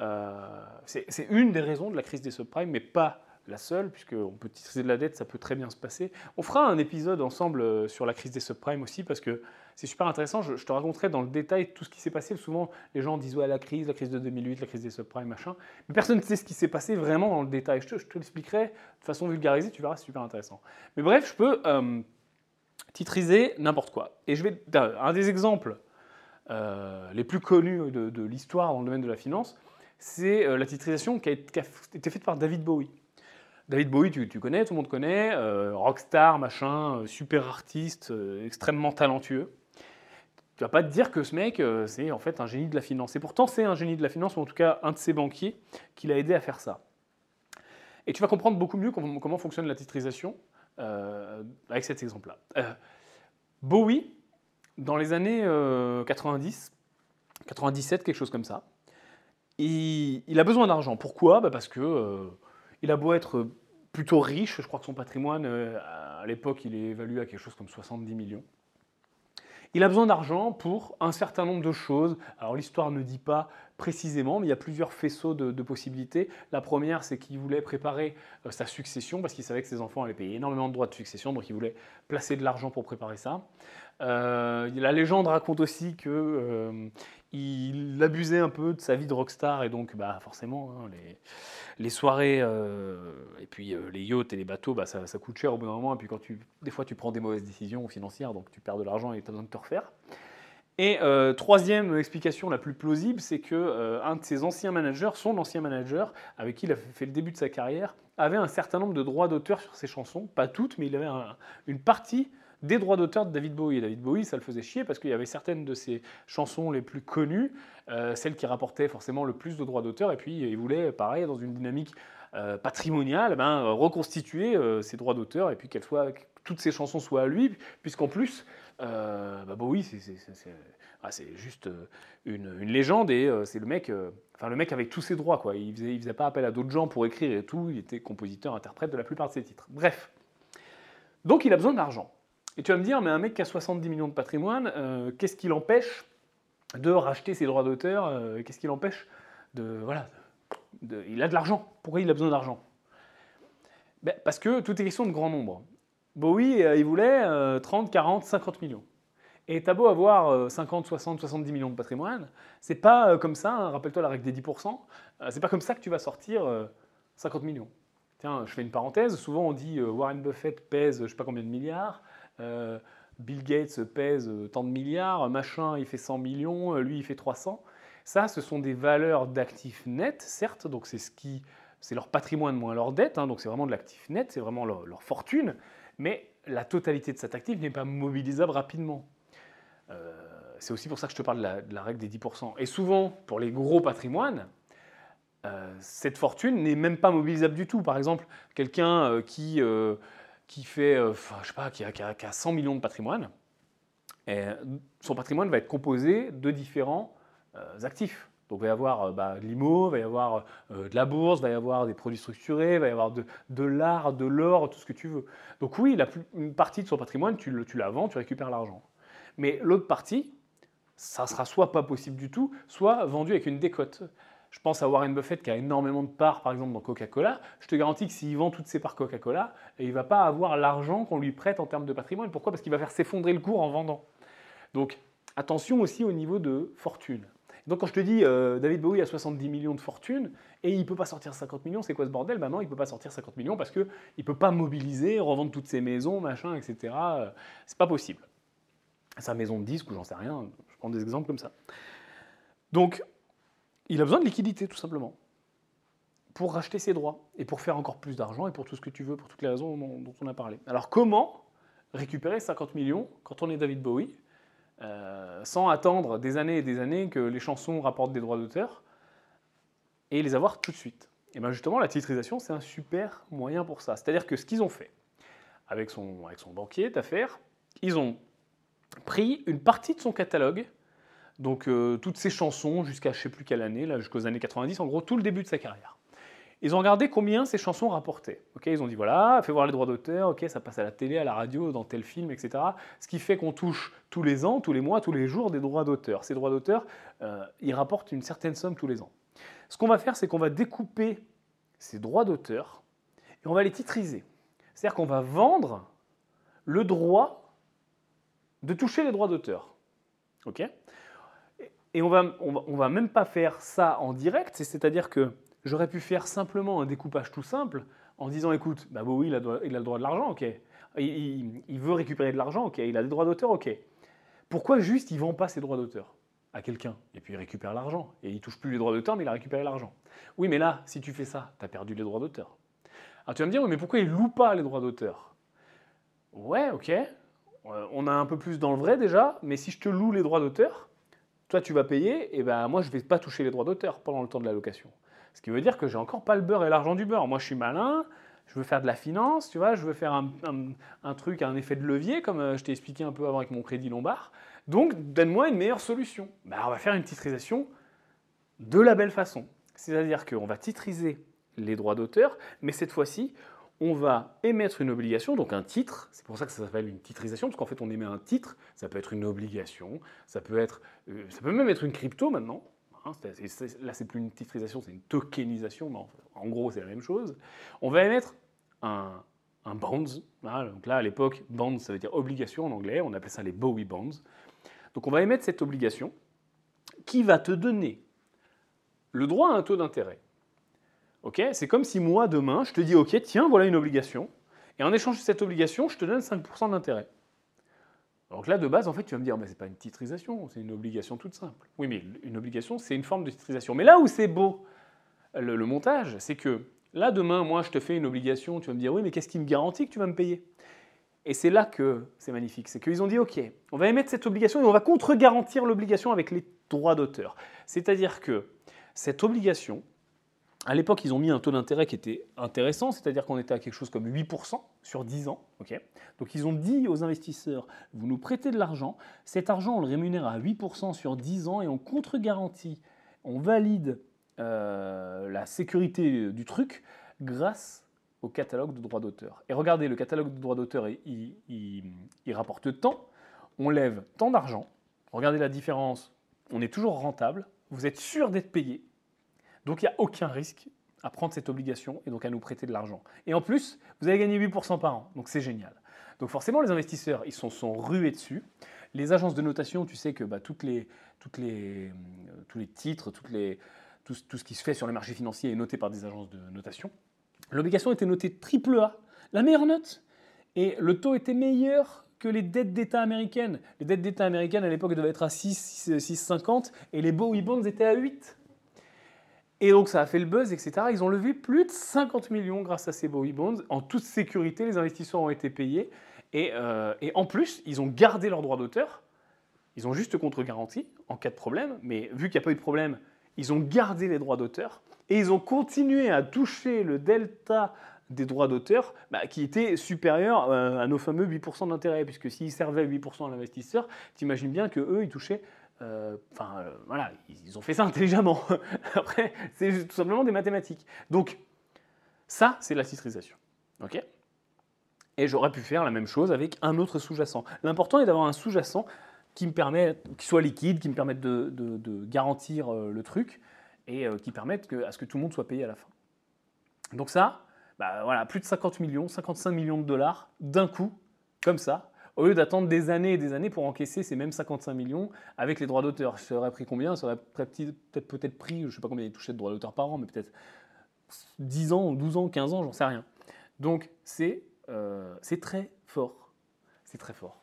Euh, c'est une des raisons de la crise des subprimes, mais pas la seule, puisqu'on peut titriser de la dette, ça peut très bien se passer. On fera un épisode ensemble euh, sur la crise des subprimes aussi, parce que c'est super intéressant. Je, te raconterai dans le détail tout ce qui s'est passé. Souvent, les gens disent ouais, la crise, la crise de 2008, la crise des subprimes, machin. Mais personne ne sait ce qui s'est passé vraiment dans le détail. Je te, l'expliquerai de façon vulgarisée, tu verras, c'est super intéressant. Mais bref, je peux euh, titriser n'importe quoi. Et je vais un des exemples euh, les plus connus de, l'histoire dans le domaine de la finance, c'est euh, la titrisation qui a, été faite par David Bowie. David Bowie, tu, connais, tout le monde connaît, euh, rockstar, machin, super artiste, extrêmement talentueux. Tu vas pas te dire que ce mec, c'est en fait un génie de la finance. Et pourtant, c'est un génie de la finance, ou en tout cas un de ses banquiers, qui l'a aidé à faire ça. Et tu vas comprendre beaucoup mieux comment, comment fonctionne la titrisation euh, avec cet exemple-là. Euh, Bowie, dans les années 90, euh, 97, quelque chose comme ça, il, il a besoin d'argent. Pourquoi? Bah Parce que il a beau être plutôt riche, je crois que son patrimoine, à l'époque, il est évalué à quelque chose comme 70 millions. Il a besoin d'argent pour un certain nombre de choses. Alors l'histoire ne dit pas précisément, mais il y a plusieurs faisceaux de, possibilités. La première, c'est qu'il voulait préparer euh, sa succession parce qu'il savait que ses enfants allaient payer énormément de droits de succession, donc il voulait placer de l'argent pour préparer ça. Euh, la légende raconte aussi que euh, il abusait un peu de sa vie de rockstar et donc bah, forcément hein, les, soirées et puis les yachts et les bateaux bah, ça, coûte cher au bout d'un moment. Et puis quand tu des fois tu prends des mauvaises décisions financières donc tu perds de l'argent et tu as besoin de te refaire. Et euh, troisième explication la plus plausible, c'est que euh, un de ses anciens managers, son ancien manager, avec qui il a fait le début de sa carrière, avait un certain nombre de droits d'auteur sur ses chansons, pas toutes, mais il avait une partie des droits d'auteur de David Bowie. Et David Bowie, ça le faisait chier parce qu'il y avait certaines de ses chansons les plus connues, euh, celles qui rapportaient forcément le plus de droits d'auteur, et puis il voulait, pareil, dans une dynamique patrimoniale, ben, reconstituer ses droits d'auteur et puis qu'elles soient, que toutes ses chansons soient à lui, puisqu'en plus, euh, bah, Bowie, ah, c'est juste euh, une, légende et euh, c'est le mec, euh, enfin le mec avec tous ses droits quoi. Il faisait, faisait pas appel à d'autres gens pour écrire et tout. Il était compositeur, interprète de la plupart de ses titres. Bref, donc il a besoin d'argent. Et tu vas me dire, mais un mec qui a 70 millions de patrimoine, qu'est-ce qui l'empêche de racheter ses droits d'auteur Qu'est-ce qui l'empêche de voilà Il a de l'argent. Pourquoi il a besoin d'argent? Ben, Parce que tout est question de grand nombre. Bowie, il voulait 30, 40, 50 millions. Et t'as beau avoir 50, 60, 70 millions de patrimoine, c'est pas euh, comme ça, hein, rappelle-toi la règle des 10%, euh, c'est pas comme ça que tu vas sortir 50 euh, millions. Tiens, je fais une parenthèse, souvent on dit Warren Buffett pèse je sais pas combien de milliards, Bill Gates pèse tant de milliards, machin il fait 100 millions, lui il fait 300. Ça, ce sont des valeurs d'actifs nets, certes, donc c'est ce qui, c'est leur patrimoine moins leur dette, hein, donc c'est vraiment de l'actif net, c'est vraiment leur, fortune, mais la totalité de cet actif n'est pas mobilisable rapidement. Euh, c'est aussi pour ça que je te parle de la, règle des 10%. Et souvent, pour les gros patrimoines, euh, cette fortune n'est même pas mobilisable du tout. Par exemple, quelqu'un euh, qui, qui fait, je sais pas, qui a, qui, a, 100 millions de patrimoine, et son patrimoine va être composé de différents actifs. Donc il va y avoir bah, de l'IMO, il va y avoir de la bourse, il va y avoir des produits structurés, il va y avoir de, l'art, de l'or, tout ce que tu veux. Donc oui, la, une partie de son patrimoine, tu, tu la vends, tu récupères l'argent. Mais l'autre partie, ça sera soit pas possible du tout, soit vendu avec une décote. Je pense à Warren Buffett qui a énormément de parts, par exemple, dans Coca-Cola. Je te garantis que s'il vend toutes ses parts Coca-Cola, il ne va pas avoir l'argent qu'on lui prête en termes de patrimoine. Pourquoi? Parce qu'il va faire s'effondrer le cours en vendant. Donc, attention aussi au niveau de fortune. Donc, quand je te dis euh, David Bowie a 70 millions de fortune et il ne peut pas sortir 50 millions, c'est quoi ce bordel? Ben non, il ne peut pas sortir 50 millions parce qu'il ne peut pas mobiliser, revendre toutes ses maisons, machin, etc. C'est pas possible sa maison de disque ou j'en sais rien, je prends des exemples comme ça. Donc, il a besoin de liquidité tout simplement pour racheter ses droits et pour faire encore plus d'argent et pour tout ce que tu veux, pour toutes les raisons dont, on a parlé. Alors comment récupérer 50 millions quand on est David Bowie euh, sans attendre des années et des années que les chansons rapportent des droits d'auteur et les avoir tout de suite? Et bien justement, la titrisation, c'est un super moyen pour ça. C'est-à-dire que ce qu'ils ont fait avec son banquier d'affaires, ils ont pris une partie de son catalogue, donc euh, toutes ses chansons jusqu'à je sais plus quelle année, jusqu'aux années 90, en gros tout le début de sa carrière. Ils ont regardé combien ces chansons rapportaient. Ok, ils ont dit voilà, fait voir les droits d'auteur, ok, ça passe à la télé, à la radio, dans tel film, etc. Ce qui fait qu'on touche tous les ans, tous les mois, tous les jours des droits d'auteur. Ces droits d'auteur, euh, ils rapportent une certaine somme tous les ans. Ce qu'on va faire, c'est qu'on va découper ces droits d'auteur et on va les titriser. C'est-à-dire qu'on va vendre le droit de toucher les droits d'auteur. OK? Et on va, va, même pas faire ça en direct, c'est-à-dire que j'aurais pu faire simplement un découpage tout simple en disant écoute, bah oui, il a, le droit de l'argent, ok. Il, veut récupérer de l'argent, ok. Il a des droits d'auteur, ok. Pourquoi juste il vend pas ses droits d'auteur à quelqu'un? Et puis il récupère l'argent et il touche plus les droits d'auteur, mais il a récupéré l'argent. Oui, mais là, si tu fais ça, tu as perdu les droits d'auteur. Alors tu vas me dire, mais pourquoi il loue pas les droits d'auteur? Ouais, ok, euh, on a un peu plus dans le vrai déjà, mais si je te loue les droits d'auteur, toi tu vas payer, et ben moi je ne vais pas toucher les droits d'auteur pendant le temps de la location. Ce qui veut dire que j'ai encore pas le beurre et l'argent du beurre. Moi je suis malin, je veux faire de la finance, tu vois, je veux faire un, truc, un effet de levier, comme euh, je t'ai expliqué un peu avant avec mon crédit lombard. Donc donne-moi une meilleure solution. Ben, on va faire une titrisation de la belle façon. C'est-à-dire qu'on va titriser les droits d'auteur, mais cette fois-ci, on va émettre une obligation, donc un titre, c'est pour ça que ça s'appelle une titrisation, parce qu'en fait on émet un titre, ça peut être une obligation, ça peut, être, euh, ça peut même être une crypto maintenant, hein, là c'est plus une titrisation, c'est une tokenisation, mais en, gros c'est la même chose. On va émettre un, un bonds, donc là à l'époque bonds ça veut dire obligation en anglais, on appelait ça les Bowie bonds. Donc on va émettre cette obligation qui va te donner le droit à un taux d'intérêt. C'est comme si moi, demain, je te dis, ok, tiens, voilà une obligation, et en échange de cette obligation, je te donne 5% d'intérêt. Donc là, de base, en fait, tu vas me dire, mais c'est pas une titrisation, c'est une obligation toute simple. Oui, mais une obligation, c'est une forme de titrisation. Mais là où c'est beau, le, le montage, c'est que là, demain, moi, je te fais une obligation, tu vas me dire, oui, mais qu'est-ce qui me garantit que tu vas me payer? Et c'est là que c'est magnifique, c'est qu'ils ont dit, OK, on va émettre cette obligation et on va contre-garantir l'obligation avec les droits d'auteur. C'est-à-dire que cette obligation, à l'époque, ils ont mis un taux d'intérêt qui était intéressant, c'est-à-dire qu'on était à quelque chose comme 8% sur 10 ans. Donc ils ont dit aux investisseurs, vous nous prêtez de l'argent, cet argent on le rémunère à 8% sur 10 ans et on contre-garantit, on valide euh, la sécurité du truc grâce au catalogue de droits d'auteur. Et regardez, le catalogue de droits d'auteur, il, il rapporte tant, on lève tant d'argent, regardez la différence, on est toujours rentable, vous êtes sûr d'être payé, donc il n'y a aucun risque à prendre cette obligation et donc à nous prêter de l'argent. Et en plus, vous allez gagner 8% par an, donc c'est génial. Donc forcément, les investisseurs, ils sont, sont rués dessus. Les agences de notation, tu sais que bah, toutes les, euh, tous les titres, tout, ce qui se fait sur les marchés financiers est noté par des agences de notation. L'obligation était notée triple A, la meilleure note. Et le taux était meilleur que les dettes d'État américaines. Les dettes d'État américaines, à l'époque, devaient être à 6,50 6, et les Bowie Bonds étaient à 8. Et donc ça a fait le buzz, etc. Ils ont levé plus de 50 millions grâce à ces Bowie Bonds. En toute sécurité, les investisseurs ont été payés. Et, euh, en plus, ils ont gardé leurs droits d'auteur. Ils ont juste contre-garantie en cas de problème. Mais vu qu'il n'y a pas eu de problème, ils ont gardé les droits d'auteur. Et ils ont continué à toucher le delta des droits d'auteur bah, qui était supérieur euh, à nos fameux 8% d'intérêt. Puisque s'ils servaient 8% à l'investisseur, t'imagines bien qu'eux, ils touchaient enfin, euh, voilà, ils ont fait ça intelligemment. Après, c'est tout simplement des mathématiques. Donc, ça, c'est la titrisation. OK? Et j'aurais pu faire la même chose avec un autre sous-jacent. L'important est d'avoir un sous-jacent qui me permet, qui soit liquide, qui me permette de, garantir euh, le truc et qui permette que, à ce que tout le monde soit payé à la fin. Donc ça, bah, voilà, plus de 50 millions, 55 millions de dollars d'un coup, comme ça, au lieu d'attendre des années et des années pour encaisser ces mêmes 55 millions avec les droits d'auteur. Ça aurait pris combien? Ça aurait peut-être peut pris, je ne sais pas combien il touchait de droits d'auteur par an, mais peut-être 10 ans, 12 ans, 15 ans, j'en sais rien. Donc c'est euh, très fort. C'est très fort.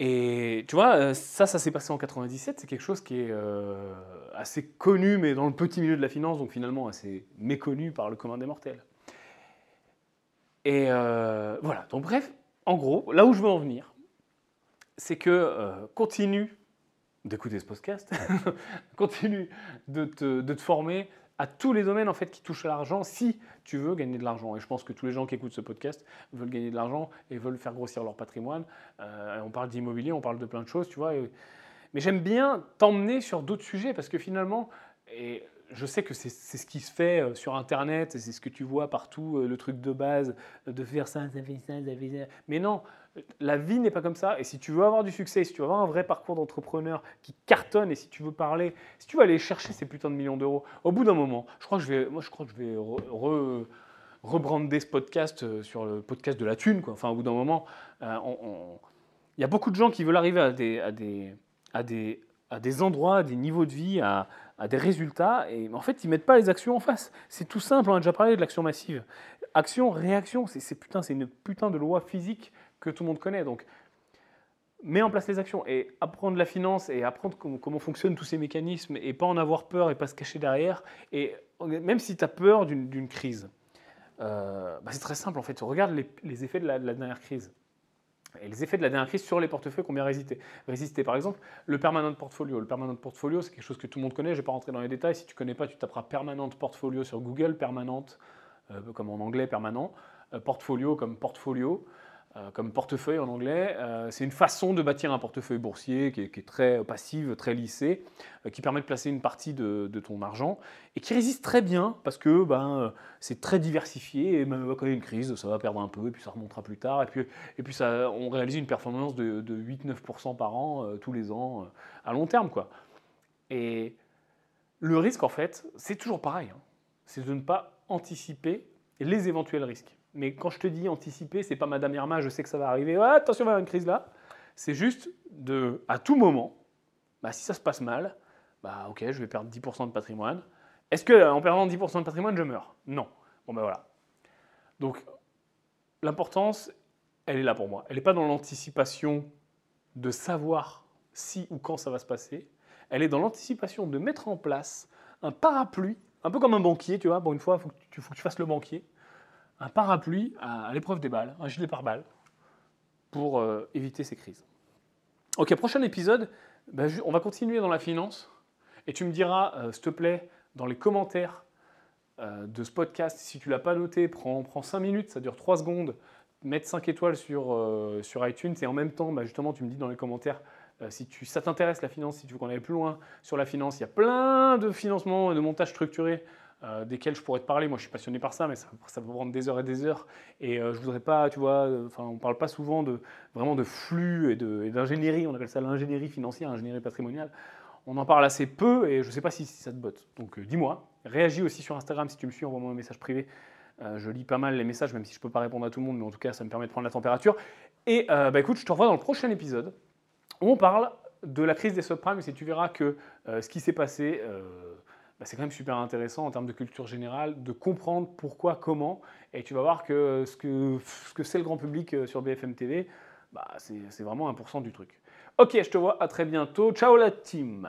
Et tu vois, euh, ça, ça s'est passé en 97, c'est quelque chose qui est euh, assez connu, mais dans le petit milieu de la finance, donc finalement assez méconnu par le commun des mortels. Et voilà, donc bref, en gros, là où je veux en venir, c'est que euh, continue d'écouter ce podcast, continue de te, former à tous les domaines en fait qui touchent à l'argent si tu veux gagner de l'argent. Et je pense que tous les gens qui écoutent ce podcast veulent gagner de l'argent et veulent faire grossir leur patrimoine. Euh, on parle d'immobilier, on parle de plein de choses, tu vois. mais j'aime bien t'emmener sur d'autres sujets parce que finalement, je sais que c'est ce qui se fait euh, sur Internet, c'est ce que tu vois partout, euh, le truc de base, de faire ça, ça fait ça, ça fait ça. Mais non, la vie n'est pas comme ça. Et si tu veux avoir du succès, si tu veux avoir un vrai parcours d'entrepreneur qui cartonne, et si tu veux parler, si tu veux aller chercher ces putains de millions d'euros, au bout d'un moment, je crois que je vais, moi, je crois que je vais rebrander ce podcast euh, sur le podcast de la thune. Quoi. Enfin, au bout d'un moment, il y a beaucoup de gens qui veulent arriver à des, à des, à des, à des endroits, à des niveaux de vie, à, des résultats, et en fait, ils mettent pas les actions en face. C'est tout simple, on a déjà parlé de l'action massive. Action, réaction, c'est putain, c'est une putain de loi physique que tout le monde connaît. Donc, mets en place les actions et apprendre la finance et apprendre comment, fonctionnent tous ces mécanismes et pas en avoir peur et pas se cacher derrière. Et même si tu as peur d'une crise, euh, bah, c'est très simple en fait. Regarde les, effets de la dernière crise et les effets de la dernière crise sur les portefeuilles qui ont bien résisté. Résisté, par exemple, le permanent portfolio. Le permanent portfolio, c'est quelque chose que tout le monde connaît, je ne vais pas rentrer dans les détails. Si tu ne connais pas, tu taperas permanent portfolio sur Google, permanente, euh, comme en anglais, permanent, euh, portfolio comme portfolio. Euh, comme portefeuille en anglais. Euh, c'est une façon de bâtir un portefeuille boursier qui est, très passive, très lissé, euh, qui permet de placer une partie de, ton argent et qui résiste très bien parce que ben, c'est très diversifié et même quand il y a une crise, ça va perdre un peu et puis ça remontera plus tard. Et puis, et puis ça, on réalise une performance de, 8-9% par an tous les ans à long terme. Quoi. Et le risque, en fait, c'est toujours pareil. Hein. c'est de ne pas anticiper les éventuels risques. Mais quand je te dis anticiper, c'est pas Madame Irma, je sais que ça va arriver, attention, il va y avoir une crise là. C'est juste de, à tout moment, bah, si ça se passe mal, bah ok, je vais perdre 10% de patrimoine. Est-ce que en perdant 10% de patrimoine, je meurs? Non. Bon ben voilà. Donc l'importance, elle est là pour moi. Elle n'est pas dans l'anticipation de savoir si ou quand ça va se passer. Elle est dans l'anticipation de mettre en place un parapluie, un peu comme un banquier, tu vois. Bon, une fois, il faut, faut, que tu fasses le banquier. Un parapluie à, l'épreuve des balles, un gilet pare-balles, pour euh, éviter ces crises. Ok, prochain épisode, ben, on va continuer dans la finance. Et tu me diras, euh, s'il te plaît, dans les commentaires euh, de ce podcast, si tu l'as pas noté, prends, prends 5 minutes, ça dure 3 secondes mettre 5 étoiles sur, sur iTunes et en même temps, bah, justement, tu me dis dans les commentaires si ça t'intéresse la finance, si tu veux qu'on aille plus loin sur la finance. Il y a plein de financements, de montages structurés euh, desquels je pourrais te parler. Moi, je suis passionné par ça, mais ça, ça peut prendre des heures et des heures. Et je voudrais pas, tu vois, enfin, on parle pas souvent de vraiment de flux et d'ingénierie. On appelle ça l'ingénierie financière, l'ingénierie patrimoniale. On en parle assez peu et je ne sais pas si, ça te botte. Donc dis-moi, réagis aussi sur Instagram si tu me suis, envoie-moi un message privé. Euh, je lis pas mal les messages, même si je ne peux pas répondre à tout le monde, mais en tout cas, ça me permet de prendre la température. Et euh, bah, écoute, je te revois dans le prochain épisode où on parle de la crise des subprimes. Et tu verras que euh, ce qui s'est passé, bah, c'est quand même super intéressant en termes de culture générale, de comprendre pourquoi, comment. Et tu vas voir que ce que c'est ce que le grand public sur BFM TV, bah, c'est vraiment 1% du truc. Ok, je te vois à très bientôt. Ciao la team